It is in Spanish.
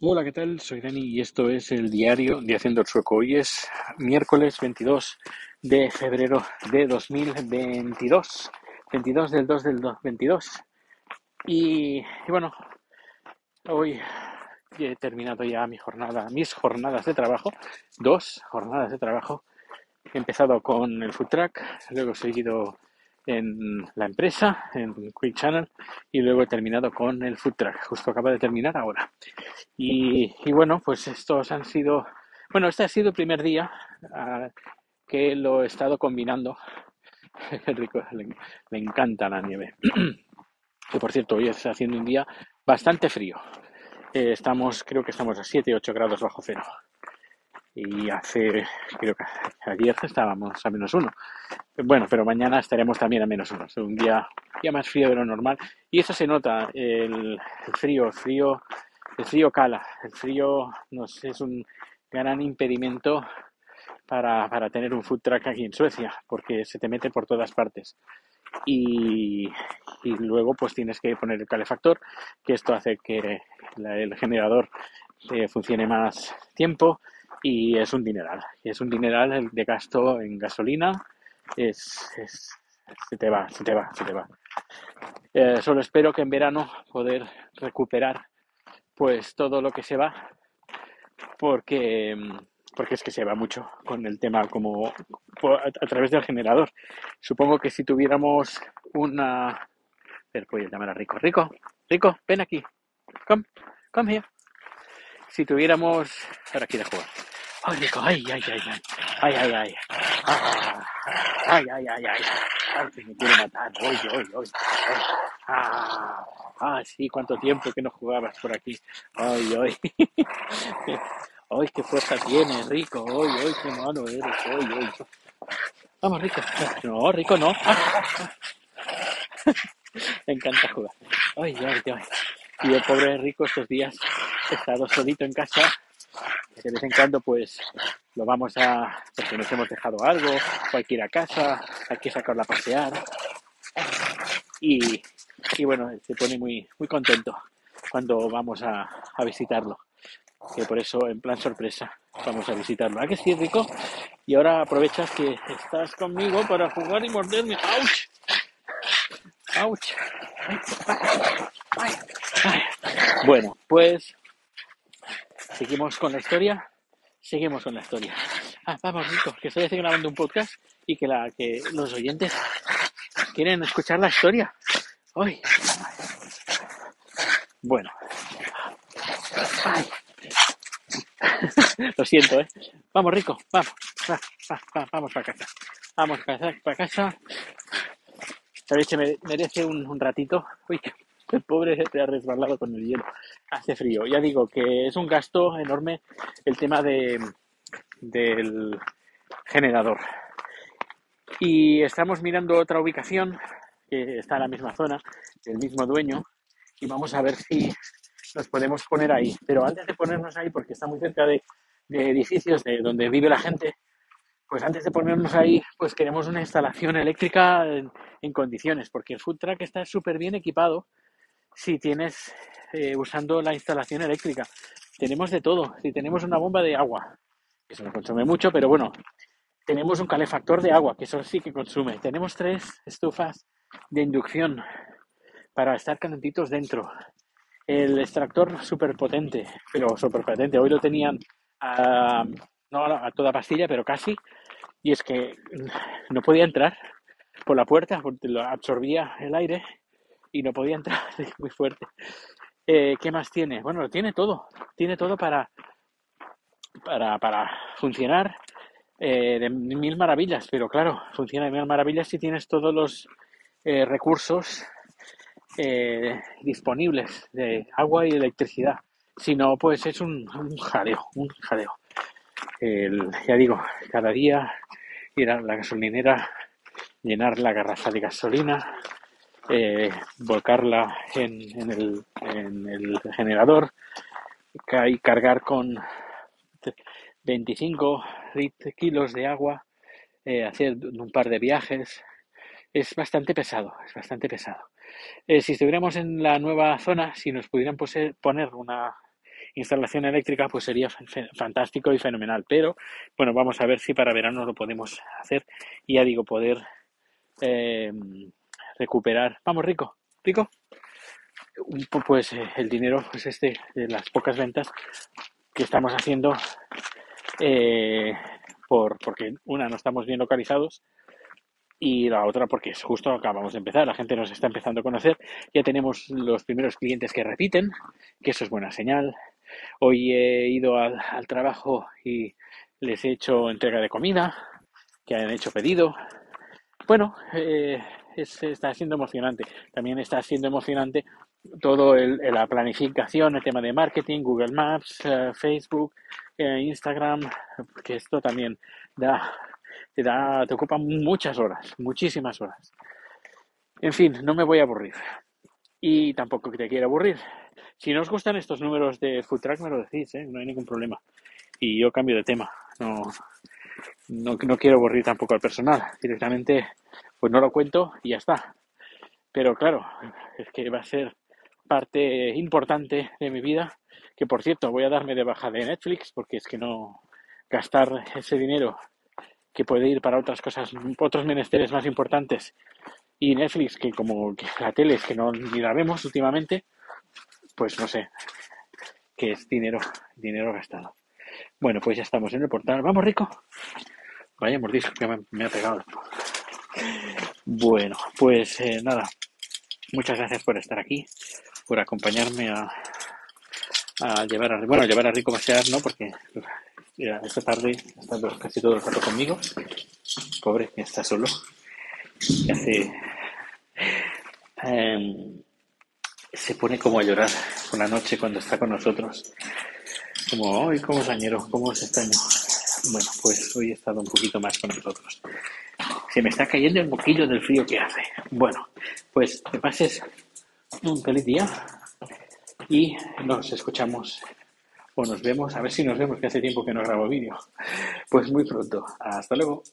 Hola, ¿qué tal? Soy Dani y esto es el diario de Haciendo el Sueco. Hoy es miércoles 22 de febrero de 2022. 22 del 2 del 22. Y, y bueno, hoy he terminado ya mi jornada, mis jornadas de trabajo, dos jornadas de trabajo. He empezado con el food truck, luego he seguido en la empresa, en Quick Channel, y luego he terminado con el food truck. Justo acaba de terminar ahora. Y, bueno, pues estos han sido, bueno, este ha sido el primer día uh, que lo he estado combinando. Rico, le encanta la nieve. que por cierto, hoy está haciendo un día bastante frío. Eh, estamos, creo que estamos a 7, 8 grados bajo cero y hace, creo que ayer estábamos a menos uno. Bueno, pero mañana estaremos también a menos uno. Es un día, día más frío de lo normal. Y eso se nota, el, frío, el frío, el frío cala. El frío nos es un gran impedimento para, para tener un food truck aquí en Suecia, porque se te mete por todas partes. Y, y, luego pues tienes que poner el calefactor, que esto hace que la, el generador eh, funcione más tiempo y es un dineral. Es un dineral de gasto en gasolina. Es, se te va, se te va, se te va. Eh, solo espero que en verano poder recuperar pues todo lo que se va porque porque es que se va mucho con el tema como a, a través del generador. Supongo que si tuviéramos una... Pero voy a llamar a Rico. Rico, Rico, ven aquí. Come, come here. Si tuviéramos... Ahora quiere jugar. Ay, Rico, ay, ay, ay, ay, ay, ay, ay, ah, ay, ay, ay, ay, ay, que me quiere matar, hoy, hoy, hoy, ah, ah, sí, cuánto tiempo que no jugabas por aquí, ay, ay, ay, qué fuerza tienes, Rico, hoy, hoy, qué mano eres, hoy, hoy, vamos, Rico, no, Rico, no, me encanta jugar, ay, ay, ay, y el pobre Rico estos días estado solito en casa de vez en cuando pues lo vamos a, porque nos hemos dejado algo, o hay que ir a casa, hay que sacarla a pasear. Y, y bueno, se pone muy, muy contento cuando vamos a, a, visitarlo. Que por eso, en plan sorpresa, vamos a visitarlo. ¿A que sí, Rico? Y ahora aprovechas que estás conmigo para jugar y morderme. ¡Auch! ¡Auch! Ay, ay, ay. Bueno, pues Seguimos con la historia. Seguimos con la historia. Ah, vamos, Rico, que estoy grabando un podcast y que, que los oyentes quieren escuchar la historia. Ay. Bueno. Lo siento, ¿eh? Vamos, Rico, vamos. Va, va, va, vamos para casa. Vamos para, para casa. Esta leche merece un, un ratito. Uy, el pobre se ha resbalado con el hielo. Hace frío. Ya digo que es un gasto enorme el tema de, del generador. Y estamos mirando otra ubicación que está en la misma zona, del mismo dueño, y vamos a ver si nos podemos poner ahí. Pero antes de ponernos ahí, porque está muy cerca de, de edificios de donde vive la gente, pues antes de ponernos ahí, pues queremos una instalación eléctrica en, en condiciones, porque el food truck está súper bien equipado si tienes eh, usando la instalación eléctrica. Tenemos de todo. Si tenemos una bomba de agua, que eso no consume mucho, pero bueno, tenemos un calefactor de agua, que eso sí que consume. Tenemos tres estufas de inducción para estar calentitos dentro. El extractor súper potente, pero súper potente. Hoy lo tenían a, no a toda pastilla, pero casi. Y es que no podía entrar por la puerta porque lo absorbía el aire y no podía entrar muy fuerte. Eh, ¿Qué más tiene? Bueno, tiene todo. Tiene todo para, para, para funcionar eh, de mil maravillas. Pero claro, funciona de mil maravillas si tienes todos los eh, recursos disponibles de agua y electricidad. Si no, pues es un, jaleo, un jaleo. Ya digo, cada día ir a la gasolinera, llenar la garrafa de gasolina, eh, volcarla en, el, en, el, generador y cargar con 25 kilos de agua, eh, hacer un par de viajes. Es bastante pesado, es bastante pesado. Eh, si estuviéramos en la nueva zona, si nos pudieran poner una instalación eléctrica, pues sería fantástico y fenomenal. Pero bueno, vamos a ver si para verano lo podemos hacer y ya digo, poder eh, recuperar. Vamos, Rico, Rico. Pues eh, el dinero, pues este, de las pocas ventas que estamos haciendo, eh, por, porque una, no estamos bien localizados y la otra porque es justo acabamos de empezar, la gente nos está empezando a conocer, ya tenemos los primeros clientes que repiten, que eso es buena señal. Hoy he ido al, trabajo y les he hecho entrega de comida, que han hecho pedido. Bueno, eh, está siendo emocionante. También está siendo emocionante todo el, la planificación, el tema de marketing, Google Maps, eh, Facebook, eh, Instagram, porque esto también da te, da, te ocupa muchas horas, muchísimas horas. En fin, no me voy a aburrir. Y tampoco te quiero aburrir. Si no os gustan estos números de Food Track, me lo decís, ¿eh? no hay ningún problema. Y yo cambio de tema. No, no, no quiero aburrir tampoco al personal. Directamente, pues no lo cuento y ya está. Pero claro, es que va a ser parte importante de mi vida. Que por cierto, voy a darme de baja de Netflix porque es que no gastar ese dinero que puede ir para otras cosas, otros menesteres más importantes. Y Netflix, que como que la tele es que no ni la vemos últimamente, pues no sé, que es dinero, dinero gastado. Bueno, pues ya estamos en el portal. Vamos, Rico. Vaya mordisco que me, ha pegado. Bueno, pues eh, nada. Muchas gracias por estar aquí, por acompañarme a, a llevar a bueno llevar a Rico a ¿no? Porque esta tarde está casi todo el rato conmigo. Pobre, está solo. Em, se pone como a llorar por la noche cuando está con nosotros. Como, ¡ay, cómo sañero! ¿Cómo es este año? Bueno, pues hoy he estado un poquito más con nosotros. Se me está cayendo el moquillo del frío que hace. Bueno, pues que pases un feliz día y nos escuchamos o nos vemos, a ver si nos vemos, que hace tiempo que no grabo vídeo. Pues muy pronto. Hasta luego.